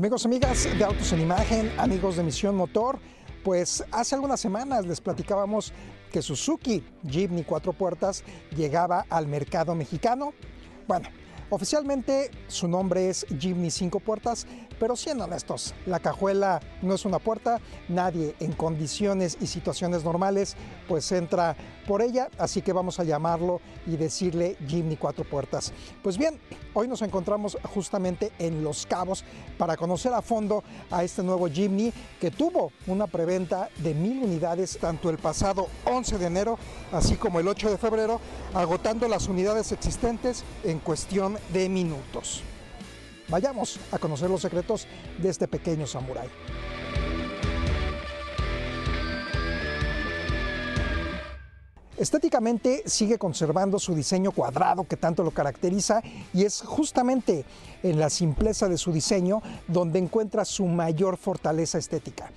Amigos, amigas de Autos en Imagen, amigos de Misión Motor, pues hace algunas semanas les platicábamos que Suzuki Jimny cuatro puertas llegaba al mercado mexicano. Bueno, oficialmente su nombre es Jimny cinco puertas, pero siendo honestos, la cajuela no es una puerta, nadie en condiciones y situaciones normales pues entra por ella, así que vamos a llamarlo y decirle Jimny cuatro puertas. Pues bien, hoy nos encontramos justamente en Los Cabos para conocer a fondo a este nuevo Jimny que tuvo una preventa de mil unidades tanto el pasado 11 de enero así como el 8 de febrero, agotando las unidades existentes en cuestión de minutos. Vayamos a conocer los secretos de este pequeño samurái. Estéticamente sigue conservando su diseño cuadrado que tanto lo caracteriza y es justamente en la simpleza de su diseño donde encuentra su mayor fortaleza estética.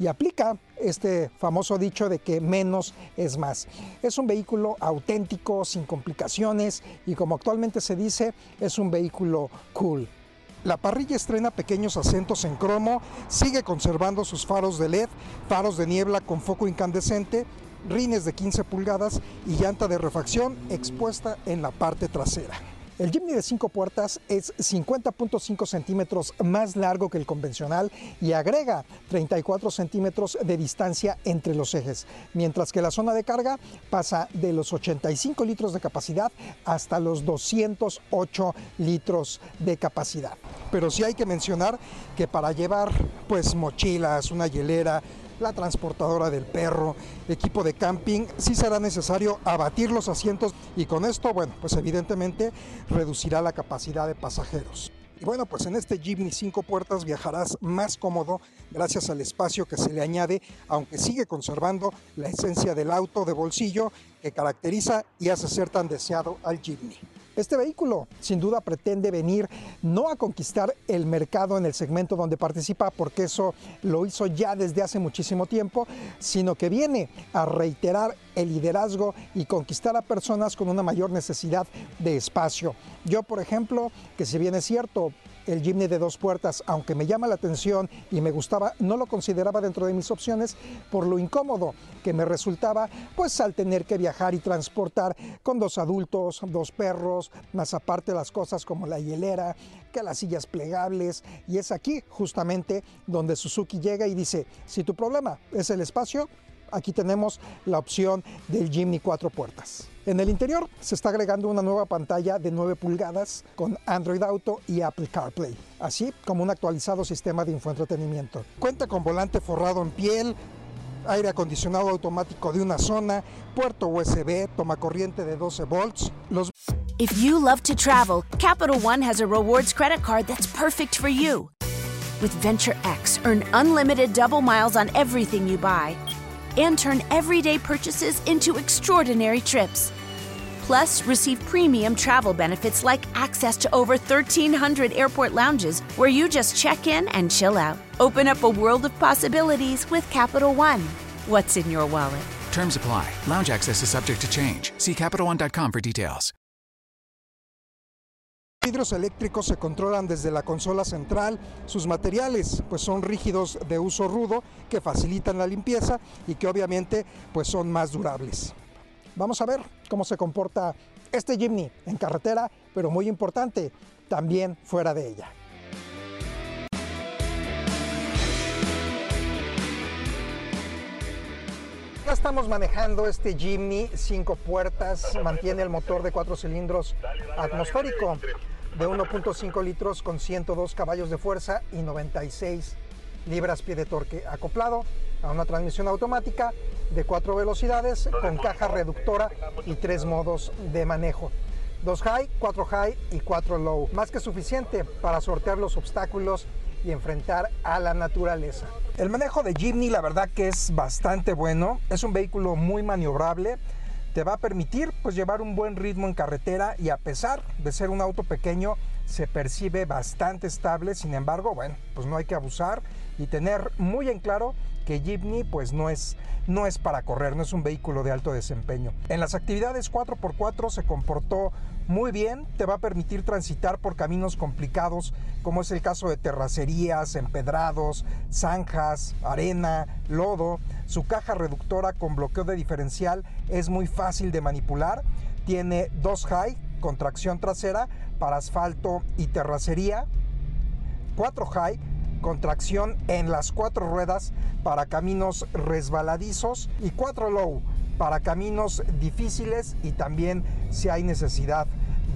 Y aplica este famoso dicho de que menos es más. Es un vehículo auténtico, sin complicaciones y como actualmente se dice, es un vehículo cool. La parrilla estrena pequeños acentos en cromo, sigue conservando sus faros de LED, faros de niebla con foco incandescente, rines de 15 pulgadas y llanta de refacción expuesta en la parte trasera. El Jimny de 5 puertas es 50.5 centímetros más largo que el convencional y agrega 34 centímetros de distancia entre los ejes, mientras que la zona de carga pasa de los 85 litros de capacidad hasta los 208 litros de capacidad. Pero sí hay que mencionar que para llevar pues mochilas, una hielera, la transportadora del perro, equipo de camping, sí será necesario abatir los asientos y con esto, bueno, pues evidentemente reducirá la capacidad de pasajeros. Y bueno, pues en este Jimny 5 puertas viajarás más cómodo gracias al espacio que se le añade, aunque sigue conservando la esencia del auto de bolsillo que caracteriza y hace ser tan deseado al Jimny. Este vehículo sin duda pretende venir no a conquistar el mercado en el segmento donde participa, porque eso lo hizo ya desde hace muchísimo tiempo, sino que viene a reiterar el liderazgo y conquistar a personas con una mayor necesidad de espacio. Yo, por ejemplo, que si bien es cierto, el Jimny de dos puertas, aunque me llama la atención y me gustaba, no lo consideraba dentro de mis opciones por lo incómodo que me resultaba, pues al tener que viajar y transportar con dos adultos, dos perros, más aparte las cosas como la hielera, que las sillas plegables, y es aquí justamente donde Suzuki llega y dice, si tu problema es el espacio, aquí tenemos la opción del Jimny cuatro puertas. En el interior se está agregando una nueva pantalla de 9 pulgadas con Android Auto y Apple CarPlay, así como un actualizado sistema de infoentretenimiento. Cuenta con volante forrado en piel, aire acondicionado automático de una zona, puerto USB, toma corriente de 12 volts. Los If you love to travel, Capital One has a rewards credit card that's perfect for you. With Venture X, earn unlimited double miles on everything you buy and turn everyday purchases into extraordinary trips. Plus, receive premium travel benefits like access to over 1,300 airport lounges where you just check in and chill out. Open up a world of possibilities with Capital One. What's in your wallet? Terms apply. Lounge access is subject to change. See CapitalOne.com for details. Los vidrios eléctricos se controlan desde la consola central. Sus materiales pues son rígidos de uso rudo que facilitan la limpieza y que obviamente pues son más durables. Vamos a ver cómo se comporta este Jimny en carretera, pero muy importante, también fuera de ella. Ya estamos manejando este Jimny, cinco puertas, mantiene el motor de cuatro cilindros atmosférico de 1.5 litros con 102 caballos de fuerza y 96 libras pie de torque acoplado a una transmisión automática de cuatro velocidades con caja reductora y tres modos de manejo. Dos high, cuatro high y cuatro low. Más que suficiente para sortear los obstáculos y enfrentar a la naturaleza. El manejo de Jimny la verdad que es bastante bueno. Es un vehículo muy maniobrable. Te va a permitir pues llevar un buen ritmo en carretera y a pesar de ser un auto pequeño se percibe bastante estable. Sin embargo, bueno, pues no hay que abusar y tener muy en claro que Jeepney pues no es, no es para correr, no es un vehículo de alto desempeño. En las actividades 4x4 se comportó muy bien, te va a permitir transitar por caminos complicados como es el caso de terracerías, empedrados, zanjas, arena, lodo. Su caja reductora con bloqueo de diferencial es muy fácil de manipular. Tiene dos high con tracción trasera para asfalto y terracería. Cuatro high con tracción en las cuatro ruedas para caminos resbaladizos y cuatro low para caminos difíciles y también si hay necesidad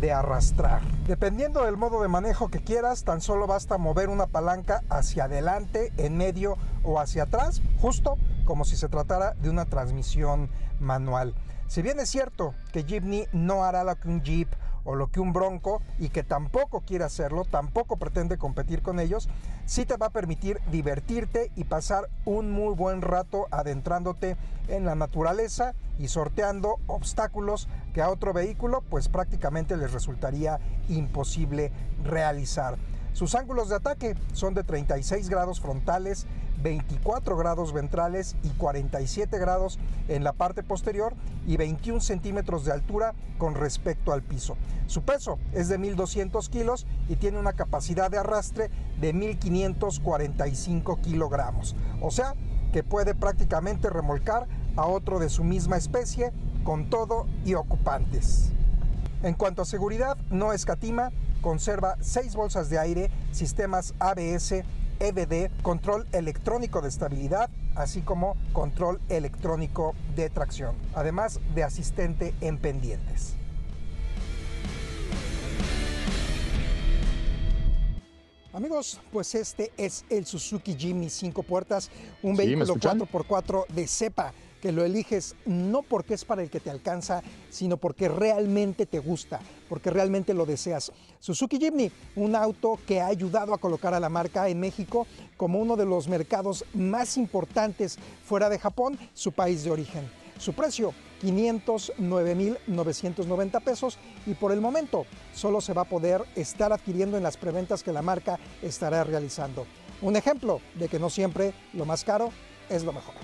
de arrastrar. Dependiendo del modo de manejo que quieras, tan solo basta mover una palanca hacia adelante, en medio o hacia atrás, justo como si se tratara de una transmisión manual. Si bien es cierto que Jeepney no hará lo que un Jeep o lo que un Bronco y que tampoco quiere hacerlo, tampoco pretende competir con ellos, sí te va a permitir divertirte y pasar un muy buen rato adentrándote en la naturaleza y sorteando obstáculos que a otro vehículo pues prácticamente les resultaría imposible realizar. Sus ángulos de ataque son de 36 grados frontales, 24 grados ventrales y 47 grados en la parte posterior y 21 centímetros de altura con respecto al piso. Su peso es de 1.200 kilos y tiene una capacidad de arrastre de 1.545 kilogramos. O sea que puede prácticamente remolcar a otro de su misma especie con todo y ocupantes. En cuanto a seguridad, no escatima, conserva 6 bolsas de aire, sistemas ABS, EBD, control electrónico de estabilidad, así como control electrónico de tracción, además de asistente en pendientes. Amigos, pues este es el Suzuki Jimny 5 puertas, un vehículo 4x4 de cepa que lo eliges no porque es para el que te alcanza, sino porque realmente te gusta, porque realmente lo deseas. Suzuki Jimny, un auto que ha ayudado a colocar a la marca en México como uno de los mercados más importantes fuera de Japón, su país de origen. Su precio, 509.990 pesos y por el momento solo se va a poder estar adquiriendo en las preventas que la marca estará realizando. Un ejemplo de que no siempre lo más caro es lo mejor.